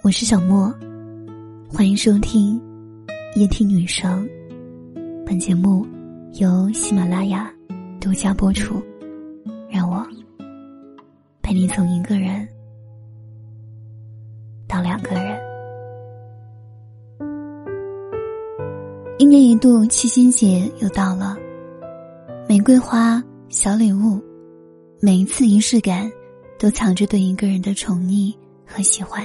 我是小莫，欢迎收听夜听女生。本节目由喜马拉雅独家播出。让我陪你从一个人到两个人。一年一度七夕节又到了，玫瑰花、小礼物，每一次仪式感。都藏着对一个人的宠溺和喜欢。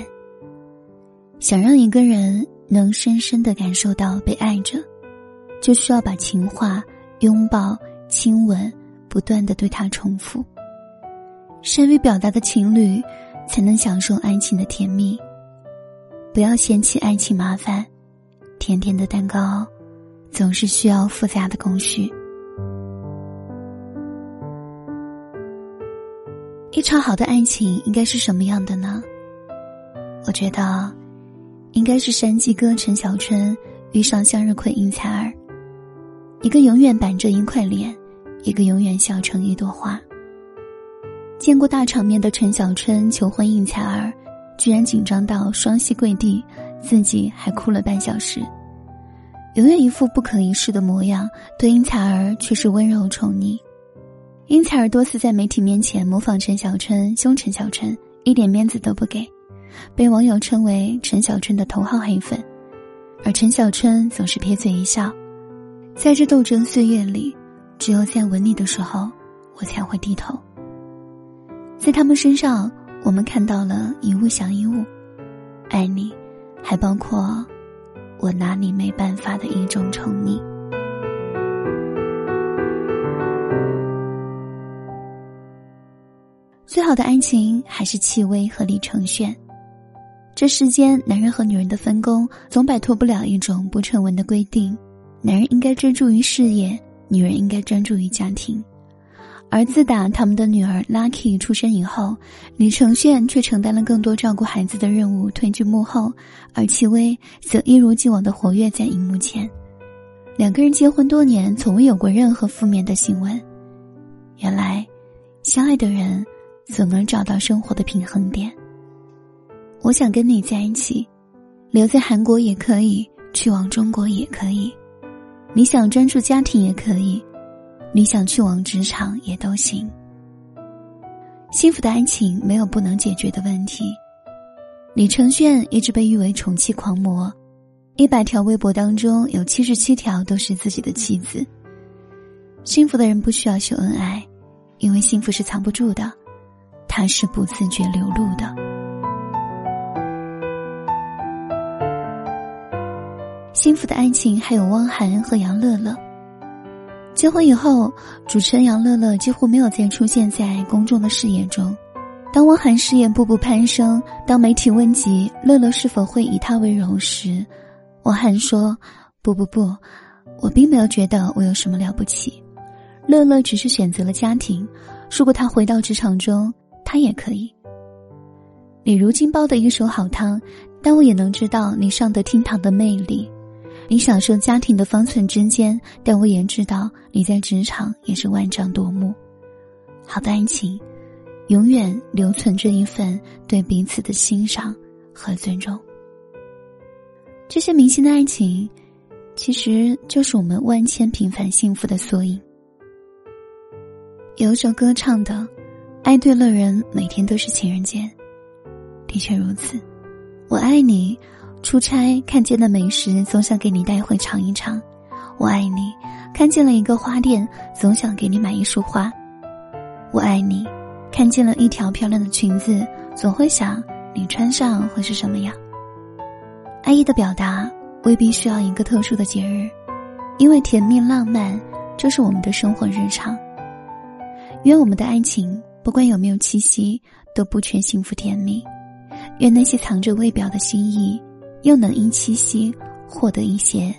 想让一个人能深深的感受到被爱着，就需要把情话、拥抱、亲吻不断的对他重复。善于表达的情侣，才能享受爱情的甜蜜。不要嫌弃爱情麻烦，甜甜的蛋糕，总是需要复杂的工序。一场好的爱情应该是什么样的呢？我觉得，应该是山鸡哥陈小春遇上向日葵应采儿，一个永远板着一块脸，一个永远笑成一朵花。见过大场面的陈小春求婚应采儿，居然紧张到双膝跪地，自己还哭了半小时。永远一副不可一世的模样，对应采儿却是温柔宠溺。应采儿多次在媒体面前模仿陈小春凶陈小春，一点面子都不给，被网友称为陈小春的头号黑粉。而陈小春总是撇嘴一笑，在这斗争岁月里，只有在吻你的时候，我才会低头。在他们身上，我们看到了一物降一物，爱你，还包括我拿你没办法的一种宠溺。最好的爱情还是戚薇和李承铉。这世间男人和女人的分工，总摆脱不了一种不成文的规定：男人应该专注于事业，女人应该专注于家庭。而自打他们的女儿 Lucky 出生以后，李承铉却承担了更多照顾孩子的任务，退居幕后，而戚薇则一如既往的活跃在荧幕前。两个人结婚多年，从未有过任何负面的新闻。原来，相爱的人。总能找到生活的平衡点。我想跟你在一起，留在韩国也可以，去往中国也可以。你想专注家庭也可以，你想去往职场也都行。幸福的爱情没有不能解决的问题。李承铉一直被誉为宠妻狂魔，一百条微博当中有七十七条都是自己的妻子。幸福的人不需要秀恩爱，因为幸福是藏不住的。他是不自觉流露的。幸福的爱情还有汪涵和杨乐乐。结婚以后，主持人杨乐乐几乎没有再出现在公众的视野中。当汪涵事业步步攀升，当媒体问及乐乐是否会以他为荣时，汪涵说：“不不不，我并没有觉得我有什么了不起。乐乐只是选择了家庭。如果他回到职场中。”他也可以。你如今煲的一手好汤，但我也能知道你上得厅堂的魅力。你享受家庭的方寸之间，但我也知道你在职场也是万丈夺目。好的爱情，永远留存着一份对彼此的欣赏和尊重。这些明星的爱情，其实就是我们万千平凡幸福的缩影。有一首歌唱的。爱对了人，每天都是情人节。的确如此，我爱你。出差看见的美食，总想给你带回尝一尝。我爱你，看见了一个花店，总想给你买一束花。我爱你，看见了一条漂亮的裙子，总会想你穿上会是什么样。爱意的表达未必需要一个特殊的节日，因为甜蜜浪漫就是我们的生活日常。愿我们的爱情。不管有没有七夕，都不缺幸福甜蜜。愿那些藏着未表的心意，又能因七夕获得一些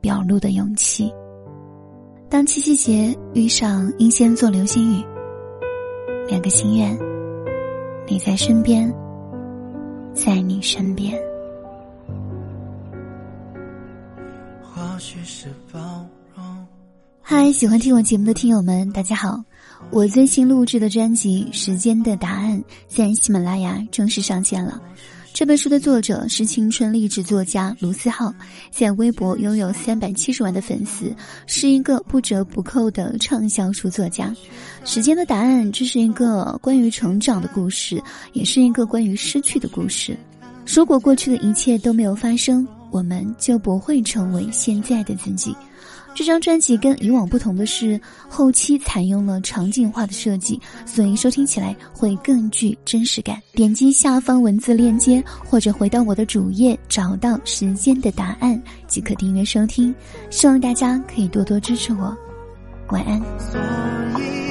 表露的勇气。当七夕节遇上英仙座流星雨，两个心愿：你在身边，在你身边。或许是包容嗨，喜欢听我节目的听友们，大家好。我最新录制的专辑《时间的答案》在喜马拉雅正式上线了，这本书的作者是青春励志作家卢思浩，在微博拥有三百七十万的粉丝，是一个不折不扣的畅销书作家。时间的答案，这是一个关于成长的故事，也是一个关于失去的故事。如果过去的一切都没有发生，我们就不会成为现在的自己。这张专辑跟以往不同的是，后期采用了场景化的设计，所以收听起来会更具真实感。点击下方文字链接，或者回到我的主页，找到时间的答案即可订阅收听。希望大家可以多多支持我。晚安。